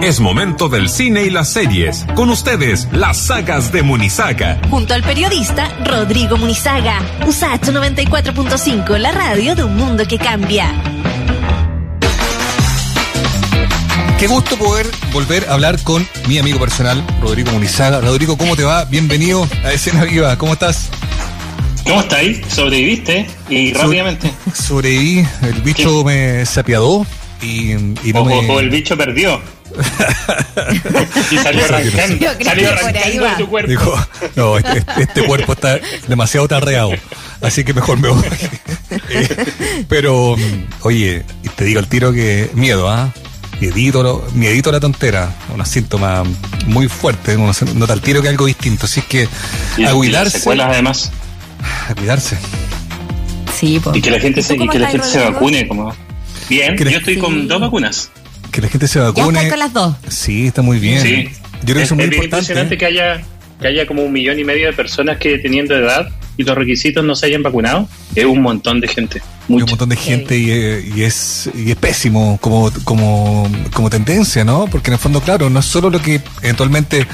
Es momento del cine y las series. Con ustedes, las sagas de Munizaga. Junto al periodista Rodrigo Munizaga. USAT 94.5, la radio de un mundo que cambia. Qué gusto poder volver a hablar con mi amigo personal, Rodrigo Munizaga. Rodrigo, ¿cómo te va? Bienvenido a Escena Viva. ¿Cómo estás? ¿Cómo estáis? ¿Sobreviviste? Y rápidamente. Sobreviví, el bicho me se apiadó y, y no o, me... o el bicho perdió. Y salió arrancando, salió arrancando va. de tu cuerpo. Dijo, no, este, este cuerpo está demasiado tarreado, así que mejor me voy. Eh, Pero, oye, y te digo al tiro que miedo, ¿ah? Miedito, lo- miedito a la tontera, unos síntomas muy fuertes, uno nota al tiro que es algo distinto, así es que Y- a cuidarse, secuelas además. a cuidarse. Sí. Y que la gente se, ¿Tú y cómo que la gente se vacune. Como... Bien, yo estoy Sí. con dos vacunas. Que la gente se Ya vacune. estás con las dos. Sí, está muy bien. Sí. Yo creo que es, muy es bien impresionante que haya, que haya como un millón y medio de personas que teniendo edad y los requisitos no se hayan vacunado. Es un montón de gente. Un montón de gente y, eh, y es, y es pésimo como, como, como tendencia, ¿no? Porque en el fondo, claro, no es solo lo que eventualmente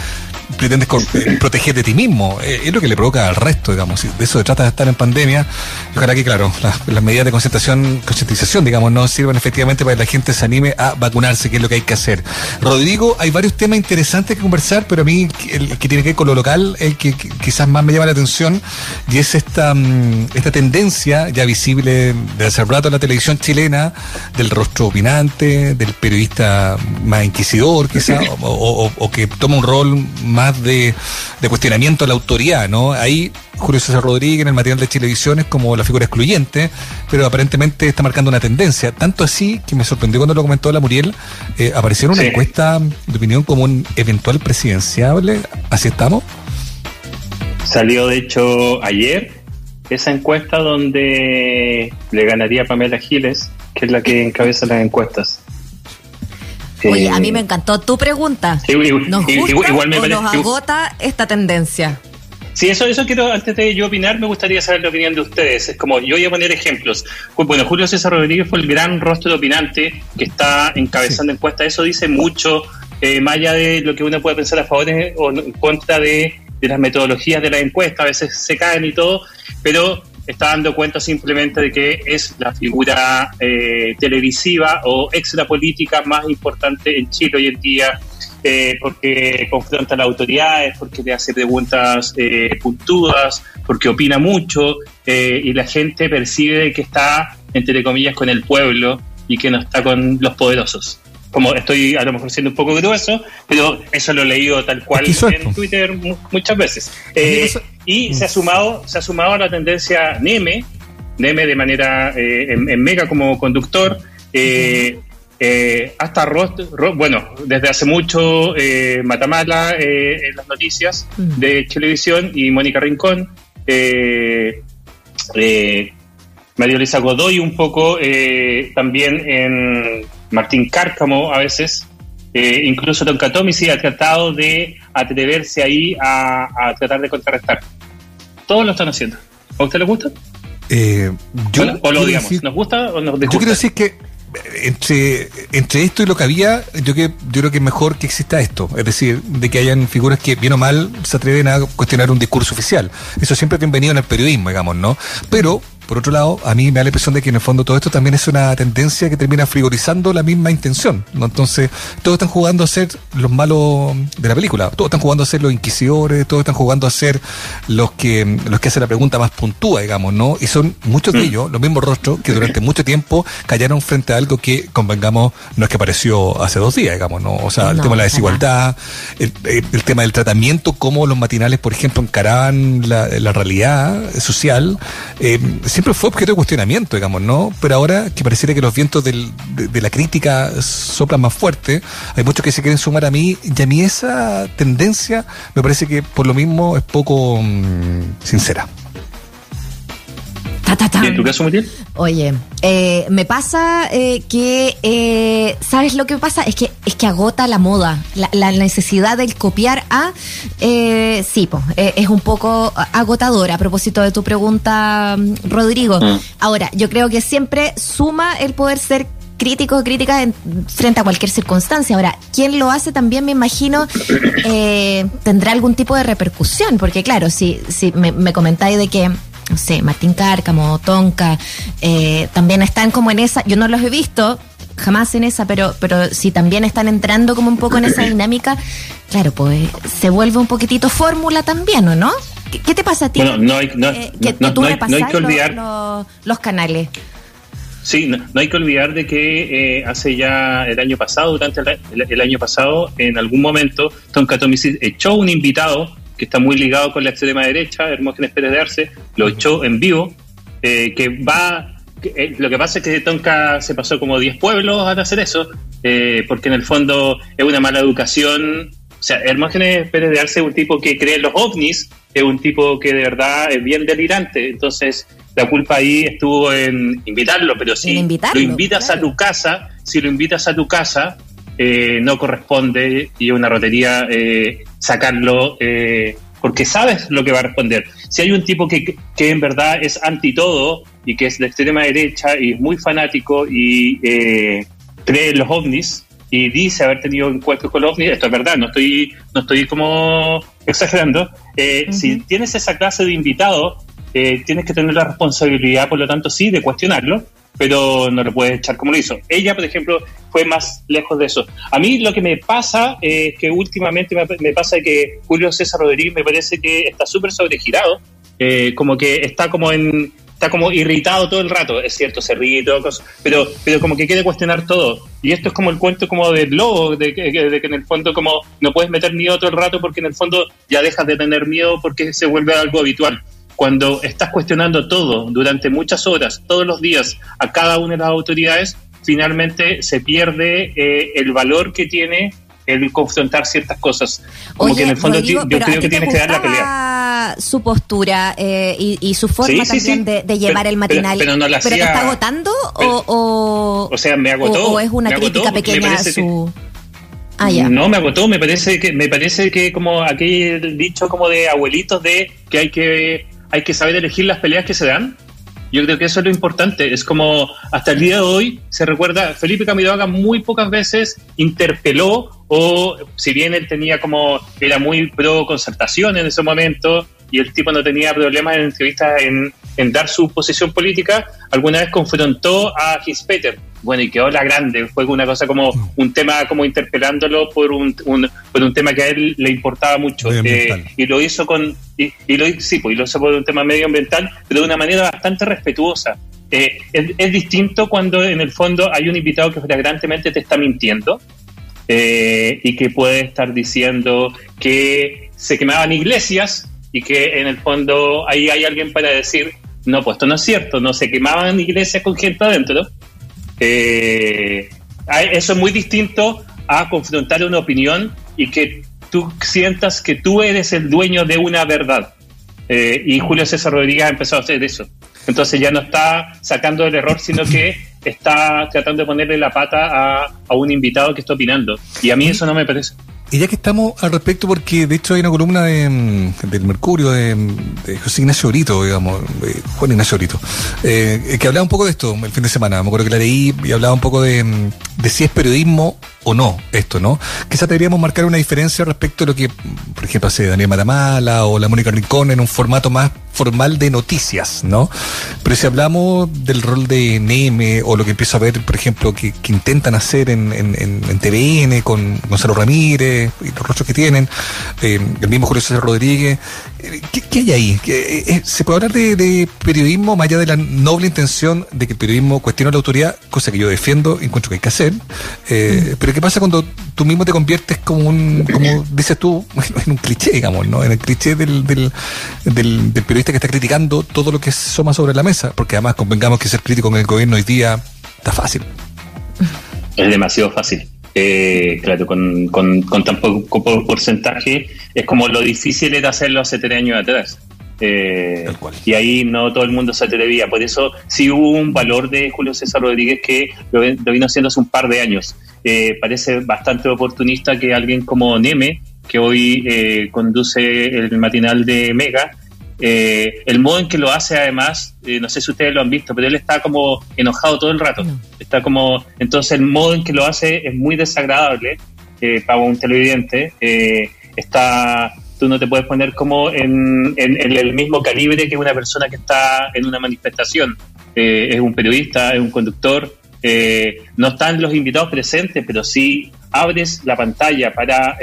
pretendes eh, proteger de ti mismo, eh, es lo que le provoca al resto, digamos. Y de eso se trata de estar en pandemia. Y ojalá que, claro, las, las medidas de concentración, concientización, digamos, no sirvan efectivamente para que la gente se anime a vacunarse, que es lo que hay que hacer. Rodrigo, hay varios temas interesantes que conversar, pero a mí el que tiene que ver con lo local, el que, que quizás más me llama la atención, y es esta, mm, esta tendencia ya visible de hace rato en la televisión chilena, del rostro opinante, del periodista más inquisidor, quizás, o, o- o que toma un rol más de, de cuestionamiento a la autoridad, ¿no? Ahí Julio César Rodríguez en el material de Chilevisión es como la figura excluyente, pero aparentemente está marcando una tendencia. Tanto así que me sorprendió cuando lo comentó la Muriel, eh, apareció una Sí. encuesta de opinión como un eventual presidenciable. ¿Así estamos? Salió de hecho ayer esa encuesta donde le ganaría a Pamela Giles, que es la que encabeza las encuestas. Oye, Eh, a mí me encantó tu pregunta. ¿Nos igual- gusta igual me o parece- nos agota esta tendencia? Sí, eso, eso quiero, antes de yo opinar, me gustaría saber la opinión de ustedes. Es como, yo voy a poner ejemplos. Bueno, Julio César Rodríguez fue el gran rostro opinante que está encabezando encuestas. Eso dice mucho, eh, más allá de lo que uno puede pensar a favor o en contra de, de las metodologías de la encuesta. A veces se caen y todo, pero está dando cuenta simplemente de que es la figura eh, televisiva o extrapolítica más importante en Chile hoy en día eh, porque confronta a las autoridades, porque le hace preguntas eh, puntudas, porque opina mucho eh, y la gente percibe que está, entre comillas, con el pueblo y que no está con los poderosos. Como estoy a lo mejor siendo un poco grueso, pero eso lo he leído tal cual en. Twitter mu- muchas veces. Eh, y se ha sumado, se ha sumado a la tendencia Neme, Neme de manera eh, en, en Mega como conductor, eh, hasta Rost, Ro- bueno, desde hace mucho Matamala en las noticias Mm. de televisión y Mónica Rincón, María Luisa Godoy un poco, también en Martín Cárcamo a veces, eh, incluso Don Catomi sí ha tratado de atreverse ahí a, a tratar de contrarrestar. Todos lo están haciendo. ¿A usted le gusta? Eh, yo o, o lo decir- ¿Nos gusta o nos Yo disgusta? quiero decir que eh, entre, entre esto y lo que había, yo, que, yo creo que es mejor que exista esto. Es decir, de que hayan figuras que, bien o mal, se atreven a cuestionar un discurso oficial. Eso siempre es bienvenido en el periodismo, digamos, ¿no? Pero, por otro lado, a mí me da la impresión de que en el fondo todo esto también es una tendencia que termina frigorizando la misma intención, ¿no? Entonces, todos están jugando a ser los malos de la película. Todos están jugando a ser los inquisidores, todos están jugando a ser los que, los que hacen la pregunta más puntúa, digamos, ¿no? Y son muchos de Mm. ellos, los mismos rostros, que durante mucho tiempo callaron frente a algo que, convengamos, no es que apareció hace dos días, digamos, ¿no? O sea, el No, tema de la desigualdad, el, el- el tema del tratamiento, cómo los matinales, por ejemplo, encaraban la, la realidad social, eh, siempre fue objeto de cuestionamiento, digamos, ¿no? Pero ahora que pareciera que los vientos del- de, de la crítica soplan más fuerte, hay muchos que se quieren sumar a mí, y a mí esa tendencia me parece que por lo mismo es poco mm, sincera. Ta, ta, ta. ¿Y en tu caso, Muriel? Oye, eh, me pasa eh, que, eh, ¿sabes lo que pasa? Es que es que agota la moda, la, la necesidad del copiar a, sí, po, es un poco agotador a propósito de tu pregunta, Rodrigo. Mm. Ahora, yo creo que siempre suma el poder ser crítico o crítica frente a cualquier circunstancia. Ahora, ¿quién lo hace también, me imagino, eh, tendrá algún tipo de repercusión? Porque claro, si, si me, me comentáis de que no sé, Martín Cárcamo, Tonka, eh, también están como en esa, yo no los he visto, jamás en esa, pero, pero si también están entrando como un poco en esa dinámica, claro, pues se vuelve un poquitito fórmula también, ¿o no? ¿Qué, te pasa a ti? Bueno, no hay, no, eh, que no, tú no hay, no hay que olvidar. Los, los, canales. Sí, no, hay que olvidar de que eh, hace ya el año pasado, durante el, el, año pasado, en algún momento, Tonka Tomisis echó un invitado que está muy ligado con la extrema derecha, Hermógenes Pérez de Arce, lo echó en vivo, eh, que va eh, lo que pasa es que Tonka se pasó como 10 pueblos a hacer eso, eh, porque en el fondo es una mala educación. O sea, Hermógenes Pérez de Arce es un tipo que cree en los ovnis, es un tipo que de verdad es bien delirante. Entonces, la culpa ahí estuvo en invitarlo, pero si lo invitas a tu casa, si lo invitas a tu casa, eh, no corresponde y una rotería sacarlo porque sabes lo que va a responder. Si hay un tipo que, que en verdad es anti todo y que es de extrema derecha y es muy fanático y eh, cree en los ovnis y dice haber tenido encuentros con los ovnis, esto es verdad, no estoy, no estoy como exagerando. Eh, si tienes esa clase de invitado, eh, tienes que tener la responsabilidad, por lo tanto, sí, de cuestionarlo, pero no lo puedes echar como lo hizo. Ella, por ejemplo, fue más lejos de eso. A mí lo que me pasa es que últimamente me, pasa que Julio César Rodríguez me parece que está súper sobregirado, eh, como que está como en está como irritado todo el rato, es cierto, se ríe y todo, pero, pero como que quiere cuestionar todo. Y esto es como el cuento como del lobo, de de que en el fondo como no puedes meter miedo todo el rato porque en el fondo ya dejas de tener miedo porque se vuelve algo habitual cuando estás cuestionando todo durante muchas horas, todos los días, a cada una de las autoridades, finalmente se pierde eh, el valor que tiene el confrontar ciertas cosas. Como que en el fondo yo creo que tienes que dar la pelea. Su postura eh, y, su forma también De, llevar el matinal. Pero, no la ¿Pero te está agotando o, o, sea, me agotó. O, es una crítica pequeña a su. Ah. No, me agotó, me parece que me parece que como aquel dicho como de abuelitos de que hay que hay que saber elegir las peleas que se dan. Yo creo que eso es lo importante. Es como hasta el día de hoy se recuerda, Felipe Camiroaga muy pocas veces interpeló o si bien él tenía como, era muy pro concertación en ese momento y el tipo no tenía problemas en entrevistas en, en dar su posición política, alguna vez confrontó a Peter bueno, y quedó la grande, fue una cosa como un tema como interpelándolo por un, por un tema que a él le importaba mucho. Eh, y lo hizo con, y, lo, sí, pues, y lo hizo por un tema medioambiental, pero de una manera bastante respetuosa. Eh, es, distinto cuando en el fondo hay un invitado que flagrantemente te está mintiendo eh, y que puede estar diciendo que se quemaban iglesias y que en el fondo ahí hay alguien para decir, no, pues esto no es cierto, no se quemaban iglesias con gente adentro, eh, eso es muy distinto a confrontar una opinión y que tú sientas que tú eres el dueño de una verdad. Eh, y Julio César Rodríguez ha empezado a hacer eso. Entonces ya no está sacando el error, sino que está tratando de ponerle la pata a, a un invitado que está opinando. Y a mí eso no me parece. Y ya que estamos al respecto, porque de hecho hay una columna de, mm, del Mercurio de, José Ignacio Brito, digamos, Juan Ignacio Brito, eh, que hablaba un poco de esto el fin de semana. Me acuerdo que la leí y hablaba un poco de, mm, si es periodismo o no esto, ¿no? Quizás deberíamos marcar una diferencia respecto a lo que, por ejemplo, hace Daniel Matamala o la Mónica Rincón en un formato más formal de noticias, ¿no? Pero si hablamos del rol de Neme o lo que empiezo a ver, por ejemplo, que, intentan hacer en, en, en, TVN con Gonzalo Ramírez y los rostros que tienen, eh, el mismo Julio César Rodríguez, ¿qué, hay ahí? Eh, eh, ¿Se puede hablar de, periodismo más allá de la noble intención de que el periodismo cuestione la autoridad, cosa que yo defiendo, encuentro que hay que hacer? Eh, pero ¿qué pasa cuando tú mismo te conviertes como un, como dices tú, en un cliché, digamos, ¿no? En el cliché del, del, del, periodista que está criticando todo lo que soma sobre la mesa, porque además convengamos que ser crítico en el gobierno hoy día está fácil. Es demasiado fácil. Eh, claro, con, con, con, tan poco porcentaje, es como lo difícil era hacerlo hace tres años atrás. Eh, y ahí no todo el mundo se atrevía. Por eso sí hubo un valor de Julio César Rodríguez que lo, vino haciendo hace un par de años. Eh, parece bastante oportunista que alguien como Neme, que hoy eh, conduce el matinal de Mega, eh, el modo en que lo hace además, eh, no sé si ustedes lo han visto, pero él está como enojado todo el rato. Está como, entonces el modo en que lo hace es muy desagradable eh, para un televidente. está, tú no te puedes poner como en, el mismo calibre que una persona que está en una manifestación. es un periodista, es un conductor. no están los invitados presentes, pero si abres la pantalla para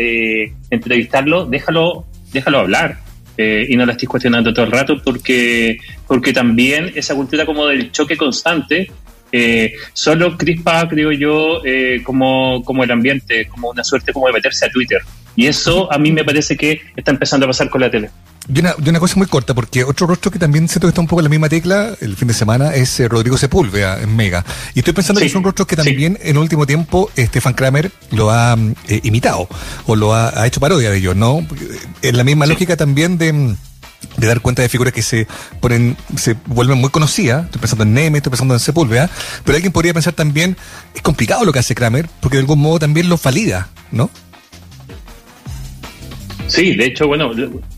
entrevistarlo, déjalo, déjalo hablar eh, y no la estoy cuestionando todo el rato porque, porque también esa cultura como del choque constante eh, solo crispa, creo yo, eh, como, como el ambiente, como una suerte como de meterse a Twitter. Y eso a mí me parece que está empezando a pasar con la tele. Y una, una, cosa muy corta, porque otro rostro que también siento que está un poco en la misma tecla el fin de semana es eh, Rodrigo Sepúlveda en Mega. Y estoy pensando que son rostros que también en el último tiempo Stefan Kramer lo ha eh, imitado o lo ha, hecho parodia de ellos, ¿no? En la misma lógica también de de dar cuenta de figuras que se ponen, se vuelven muy conocidas. Estoy pensando en Neme, estoy pensando en Sepúlveda, pero alguien podría pensar también, es complicado lo que hace Kramer, porque de algún modo también lo valida, ¿no? Sí, de hecho, bueno,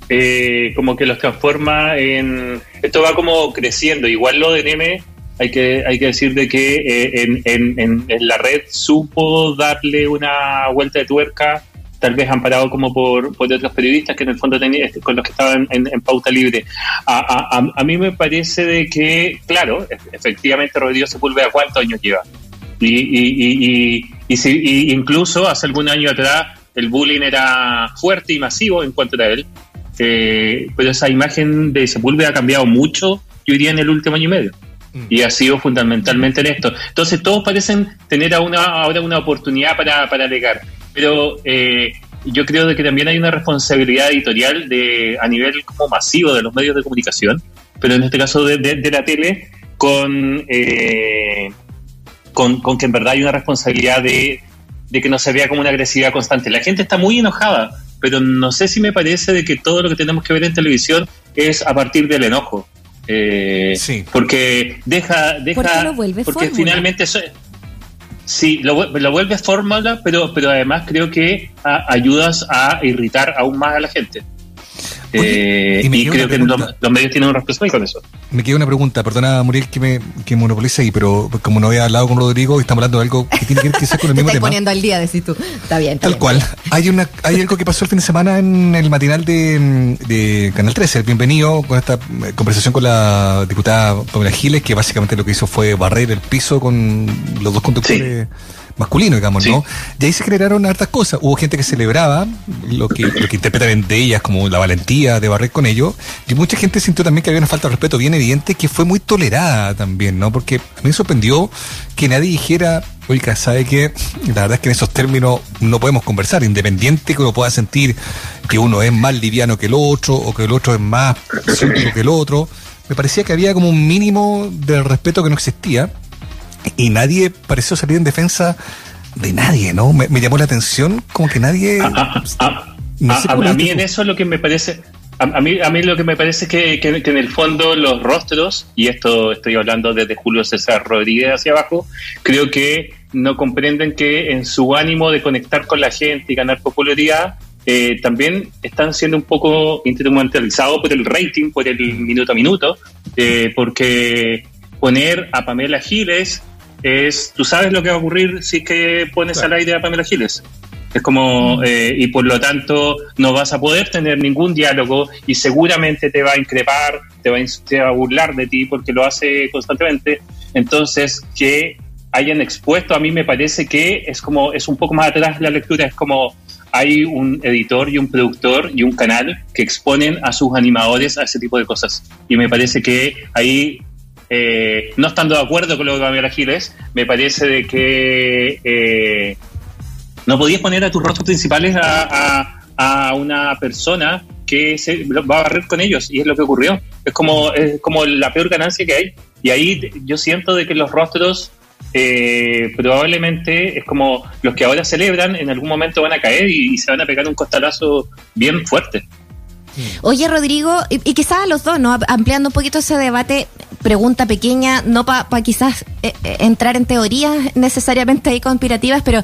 eh, como que los transforma en... Esto va como creciendo. Igual lo de Neme, hay que, hay que decir de que eh, en, en, la red supo darle una vuelta de tuerca, tal vez amparado como por, por otros periodistas que en el fondo tenía, con los que estaban en, pauta libre. A, a, a, mí me parece de que, claro, efectivamente Rodrigo Sepúlveda, ¿cuántos años lleva? Y, y, y, y, si, incluso hace algún año atrás el bullying era fuerte y masivo en cuanto a él, eh, pero esa imagen de Sepúlveda ha cambiado mucho, yo diría, en el último año y medio. Mm. Y ha sido fundamentalmente en esto. Entonces todos parecen tener ahora una oportunidad para, para alegar. Pero eh, yo creo de que también hay una responsabilidad editorial de a nivel como masivo de los medios de comunicación, pero en este caso de, de, la tele, con, eh, con, con que en verdad hay una responsabilidad de de que no se vea como una agresividad constante. La gente está muy enojada, pero no sé si me parece de que todo lo que tenemos que ver en televisión es a partir del enojo. Eh, sí. Porque deja, deja, lo vuelve porque finalmente eso, sí, lo, lo vuelve fórmula, pero, pero además creo que ayudas a irritar aún más a la gente. Eh, y, creo que los, medios tienen un respeto con eso. Me queda una pregunta, perdona Muriel que me que monopolice ahí, pero como no había hablado con Rodrigo y estamos hablando de algo que tiene que ver quizás con el mismo tema. poniendo al día, decís tú. Está bien. Tal cual. Hay una hay algo que pasó el fin de semana en el matinal de, de Canal 13, bienvenido, con esta conversación con la diputada Pamela Giles, que básicamente lo que hizo fue barrer el piso con los dos conductores masculino, digamos, ¿no? Y ahí se generaron hartas cosas. Hubo gente que celebraba lo que, lo que interpretan de ellas como la valentía de barrer con ellos, y mucha gente sintió también que había una falta de respeto bien evidente que fue muy tolerada también, ¿no? Porque a mí me sorprendió que nadie dijera, oiga, ¿sabe que La verdad es que en esos términos no podemos conversar, independiente que uno pueda sentir que uno es más liviano que el otro, o que el otro es más que el otro. Me parecía que había como un mínimo de respeto que no existía y nadie pareció salir en defensa de nadie, ¿no? Me, llamó la atención como que nadie... Ah, ah, ah, a, mí en eso lo que me parece... A, mí, a mí lo que me parece es que, que, en el fondo los rostros, y esto estoy hablando desde Julio César Rodríguez hacia abajo, creo que no comprenden que en su ánimo de conectar con la gente y ganar popularidad, eh, también están siendo un poco instrumentalizados por el rating, por el minuto a minuto, eh, porque poner a Pamela Giles es, tú sabes lo que va a ocurrir si es que pones al aire a Pamela Giles. Es como, mm. eh, y por lo tanto no vas a poder tener ningún diálogo y seguramente te va a increpar, te va a, burlar de ti porque lo hace constantemente. Entonces, que hayan expuesto, a mí me parece que es como, es un poco más atrás la lectura, es como hay un editor y un productor y un canal que exponen a sus animadores a ese tipo de cosas. Y me parece que ahí eh, no estando de acuerdo con lo que Pamela Giles, me parece de que eh, no podías poner a tus rostros principales a, una persona que se va a barrer con ellos y es lo que ocurrió. Es como, es como la peor ganancia que hay. Y ahí yo siento de que los rostros eh, probablemente es como los que ahora celebran, en algún momento van a caer y, se van a pegar un costalazo bien fuerte. Oye, Rodrigo, y, y quizás los dos, ¿no? Ampliando un poquito ese debate, pregunta pequeña, no para pa quizás eh, eh, entrar en teorías necesariamente ahí conspirativas, pero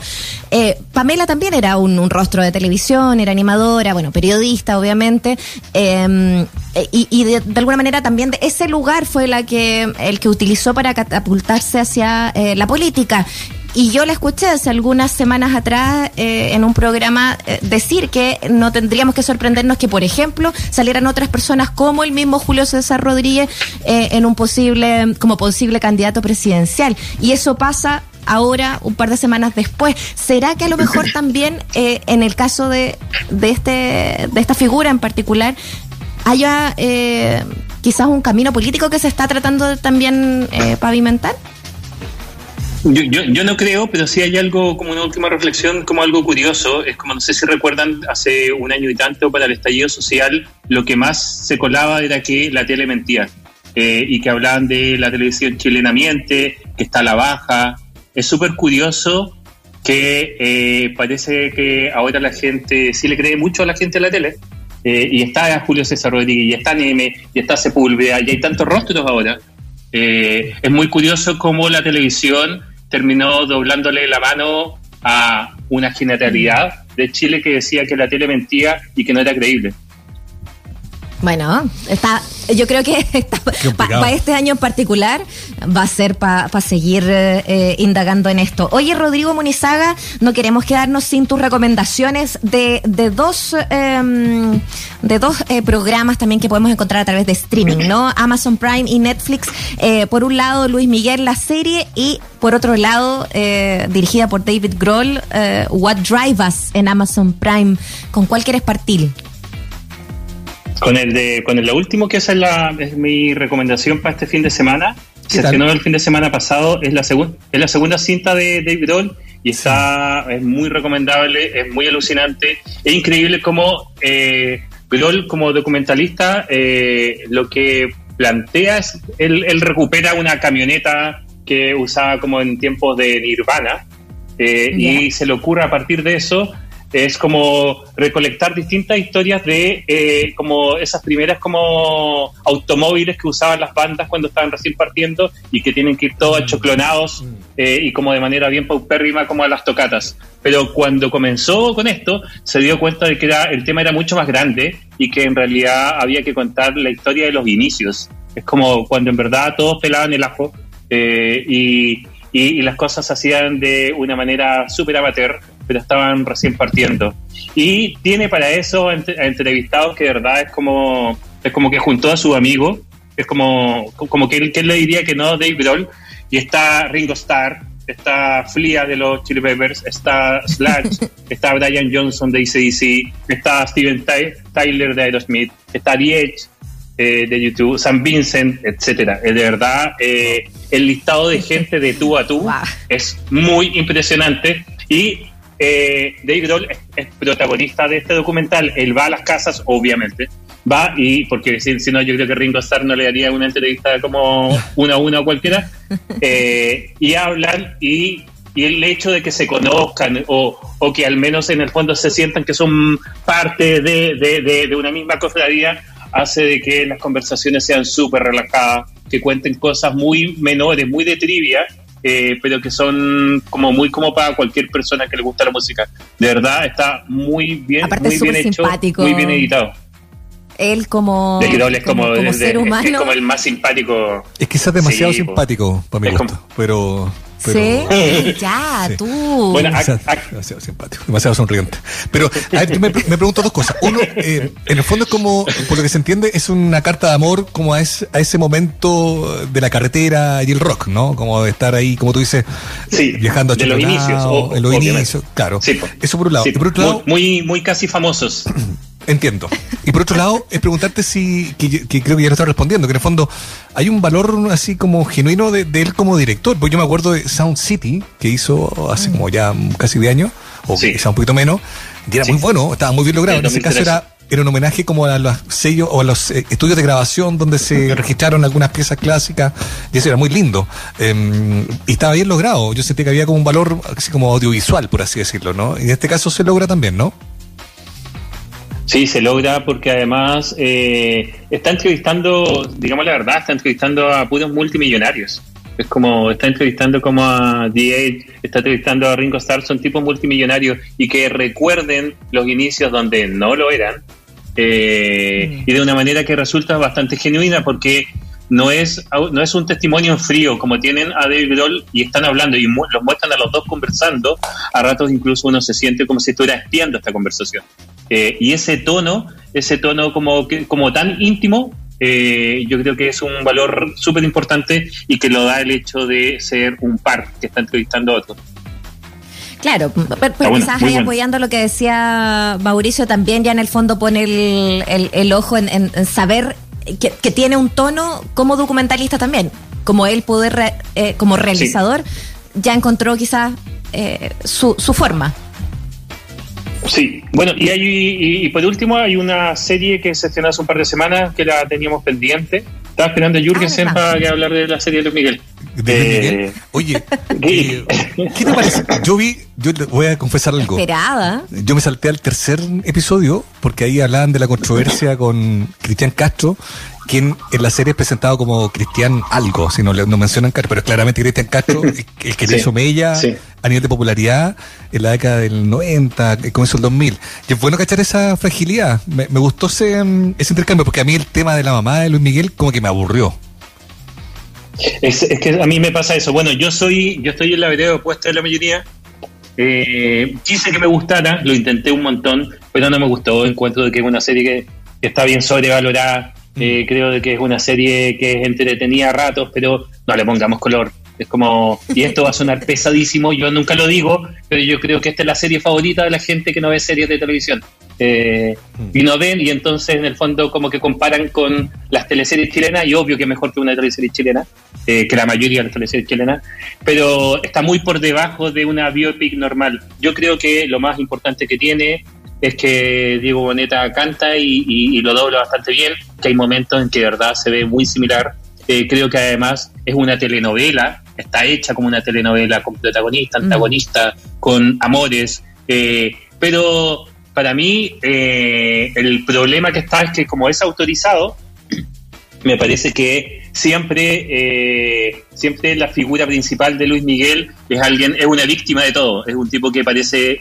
eh, Pamela también era un, rostro de televisión, era animadora, bueno, periodista, obviamente. Em, eh, y, de, alguna manera también ese lugar fue la que el que utilizó para catapultarse hacia eh, la política. Y yo le escuché hace algunas semanas atrás eh, en un programa decir que no tendríamos que sorprendernos que, por ejemplo, salieran otras personas como el mismo Julio César Rodríguez en un posible, como posible candidato presidencial. Y eso pasa ahora, un par de semanas después. ¿Será que a lo mejor también en el caso de, de, este, de esta figura en particular haya eh, quizás un camino político que se está tratando de también eh, pavimentar? Yo, yo, yo, no creo, pero sí hay algo como una última reflexión, como algo curioso. Es como, no sé si recuerdan, hace un año y tanto para el estallido social, lo que más se colaba era que la tele mentía. Eh, y que hablaban de la televisión chilena miente, que está a la baja. Es súper curioso que parece que ahora la gente sí le cree mucho a la gente de la tele, eh, y está Julio César Rodríguez, y está Neme, y está Sepúlveda, y hay tantos rostros ahora. Eh, es muy curioso cómo la televisión terminó doblándole la mano a una generalidad de Chile que decía que la tele mentía y que no era creíble. Bueno, está, yo creo que para este año en particular va a ser para seguir eh, indagando en esto. Oye, Rodrigo Munizaga, no queremos quedarnos sin tus recomendaciones de, de dos, em, de dos eh, programas también que podemos encontrar a través de streaming, ¿no? Amazon Prime y Netflix. Eh, por un lado, Luis Miguel, la serie, y por otro lado, dirigida por David Grohl, What Drive Us en Amazon Prime. ¿Con cuál quieres partir? Con el de, con el último, que esa es, la, es mi recomendación para este fin de semana. Se estrenó el fin de semana pasado, es la, segunda es la segunda cinta de David Grohl y está, es muy recomendable, es muy alucinante. Es increíble cómo eh, Grohl, como documentalista, eh, lo que plantea es, él, él, recupera una camioneta que usaba como en tiempos de Nirvana eh, y se le ocurre a partir de eso es como recolectar distintas historias de eh, como esas primeras como automóviles que usaban las bandas cuando estaban recién partiendo y que tienen que ir todos achoclonados eh, y como de manera bien paupérrima como a las tocatas. Pero cuando comenzó con esto se dio cuenta de que era, el tema era mucho más grande y que en realidad había que contar la historia de los inicios. Es como cuando en verdad todos pelaban el ajo eh, y, y, las cosas se hacían de una manera súper amateur pero estaban recién partiendo. Y tiene para eso entrevistados que de verdad es como, es como que juntó a su amigo, es como, como que, él, que le diría que no, Dave Grohl, y está Ringo Starr, está Flia de los Chili Peppers, está Slash, está Brian Johnson de ACDC, está Steven Tyler de Aerosmith, está The eh, de YouTube, San Vincent, etcétera. de verdad, eh, el listado de gente de tú a tú es muy impresionante y eh, Dave Grohl es, protagonista de este documental. Él va a las casas, obviamente. Va y, porque si, no, yo creo que Ringo Starr no le daría una entrevista como una a una o cualquiera. Eh, y hablan y, y, el hecho de que se conozcan o, o, que al menos en el fondo se sientan que son parte de, de, de una misma cofradía hace de que las conversaciones sean súper relajadas, que cuenten cosas muy menores, muy de trivia, eh, pero que son como muy como para cualquier persona que le gusta la música. De verdad está muy bien, muy bien hecho, muy bien editado. Él como, como, ser humano. Es, como el más simpático. Es que es demasiado simpático para mi gusto, pero sí, ya, tú. Bueno, demasiado simpático, demasiado sonriente. Pero a ver, me, pregunto dos cosas. Uno, eh, en el fondo es como, por lo que se entiende, es una carta de amor como a, ese, a ese momento de la carretera y el rock, ¿no? Como de estar ahí, como tú dices, viajando a de los inicios. en los inicios, claro. Eso por un lado. y por otro lado muy, muy casi famosos. Entiendo. Y por otro lado, es preguntarte si, que, creo que ya lo está respondiendo, que en el fondo hay un valor así como genuino de, él como director. Porque yo me acuerdo de Sound City, que hizo hace como ya casi 10 años, o quizá un poquito menos, y era muy bueno, estaba muy bien logrado. En ese caso era, era un homenaje como a los sellos o a los eh, estudios de grabación donde se registraron algunas piezas clásicas, y eso era muy lindo. Em, y estaba bien logrado. Yo sentí que había como un valor así como audiovisual, por así decirlo, ¿no? Y en este caso se logra también, ¿no? Sí, se logra porque además eh, está entrevistando, digamos la verdad, está entrevistando a puros multimillonarios. Es como, está entrevistando como a The está entrevistando a Ringo Starr, son tipos multimillonarios y que recuerden los inicios donde no lo eran eh, y de una manera que resulta bastante genuina porque no es, no es un testimonio en frío como tienen a David Grohl y están hablando y los muestran a los dos conversando, a ratos incluso uno se siente como si estuviera espiando esta conversación. Eh, y ese tono, ese tono como, como tan íntimo, eh, yo creo que es un valor súper importante y que lo da el hecho de ser un par que está entrevistando a otro. Claro, pero, quizás ahí apoyando lo que decía Mauricio, también ya en el fondo pone el, ojo en, saber que, tiene un tono como documentalista también, como él poder, eh, como realizador, ya encontró quizás eh, su, su forma. Sí, bueno, y, hay, y, por último hay una serie que se estrenó hace un par de semanas que la teníamos pendiente. Estaba esperando a Jürgen ah, para hablar de la serie de Luis Miguel. Eh, Oye, eh, ¿qué te parece? Yo vi, yo voy a confesar algo. Esperada. Yo me salté al tercer episodio porque ahí hablaban de la controversia con Cristian Castro quien en la serie es presentado como Cristian algo, si no, no mencionan Castro, pero claramente Cristian Castro, el, que le hizo Mella a nivel de popularidad en la década del 90, el comienzo del 2000. Y es bueno cachar esa fragilidad. Me, gustó ese, ese intercambio, porque a mí el tema de la mamá de Luis Miguel como que me aburrió. Es, que a mí me pasa eso. Bueno, yo soy, yo estoy en la vereda opuesta de la mayoría. Eh, quise que me gustara, lo intenté un montón, pero no me gustó. Encuentro de que es una serie que está bien sobrevalorada, eh, creo de que es una serie que es entretenida a ratos, pero no le pongamos color. Es como, y esto va a sonar pesadísimo, yo nunca lo digo, pero yo creo que esta es la serie favorita de la gente que no ve series de televisión. Eh, mm. y no ven, y entonces en el fondo como que comparan con las teleseries chilenas, y obvio que es mejor que una teleserie chilena, eh, que la mayoría de las teleseries chilenas, pero está muy por debajo de una biopic normal. Yo creo que lo más importante que tiene es que Diego Boneta canta y, lo dobla bastante bien, que hay momentos en que de verdad se ve muy similar. Eh, creo que además es una telenovela, está hecha como una telenovela con protagonista, mm. antagonista, con amores, eh, pero para mí eh, el problema que está es que como es autorizado, me parece que siempre, siempre la figura principal de Luis Miguel es alguien, es una víctima de todo, es un tipo que parece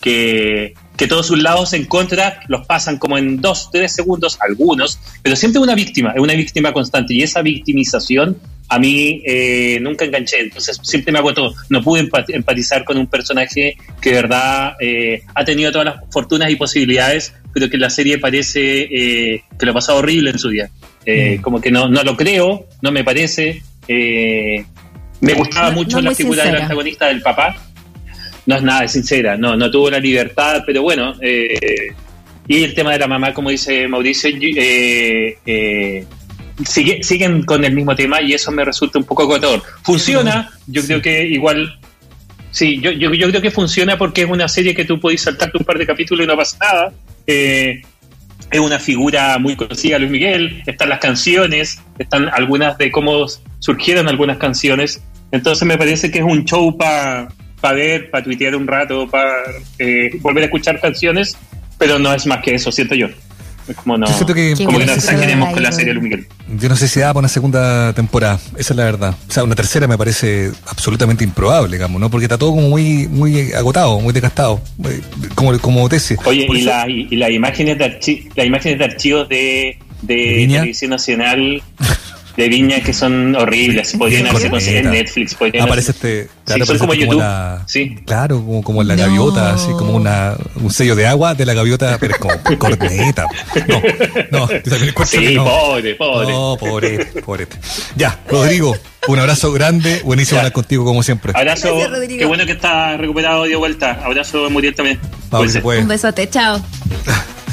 que que todos sus lados en contra los pasan como en dos, tres segundos, algunos, pero siempre una víctima, es una víctima constante. Y esa victimización a mí eh, nunca enganché, entonces siempre me agotó. No pude empatizar con un personaje que de verdad eh, ha tenido todas las fortunas y posibilidades, pero que la serie parece eh, que lo ha pasado horrible en su día. Mm. Como que no, no lo creo, no me parece. me gustaba mucho la figura del antagonista del papá, no es nada sincera, no, no tuvo la libertad, pero bueno, eh, y el tema de la mamá, como dice Mauricio, eh, eh, sigue, siguen con el mismo tema y eso me resulta un poco agotador. Funciona, yo creo que igual, sí, yo, yo, yo, creo que funciona porque es una serie que tú podés saltarte un par de capítulos y no pasa nada. es una figura muy conocida, Luis Miguel, están las canciones, están algunas de cómo surgieron algunas canciones, entonces me parece que es un show para para ver, para tuitear un rato, para eh, volver a escuchar canciones, pero no es más que eso, siento yo. Como no, que, como que nos exageremos con la serie Luis Miguel. Yo no sé si da para una segunda temporada, esa es la verdad. O sea, una tercera me parece absolutamente improbable, digamos, ¿no? Porque está todo como muy, muy agotado, muy desgastado, como, como tesis. Oye, y, la, y, las imágenes de, las imágenes de archivos de, de Televisión Nacional de Viña que son horribles. Podrían haberse conseguido en Netflix. Aparece este. Claro, sí, son como YouTube. sí. Claro, como, como la gaviota, así como una, un sello de agua de la gaviota, pero es como corneta. No, no, también Sí, pobre, pobre. No, pobre, pobre. Ya, Rodrigo, un abrazo grande. Buenísimo hablar contigo, como siempre. Abrazo. Qué bueno que estás recuperado de vuelta. Abrazo, Muriel también. Un besote, chao.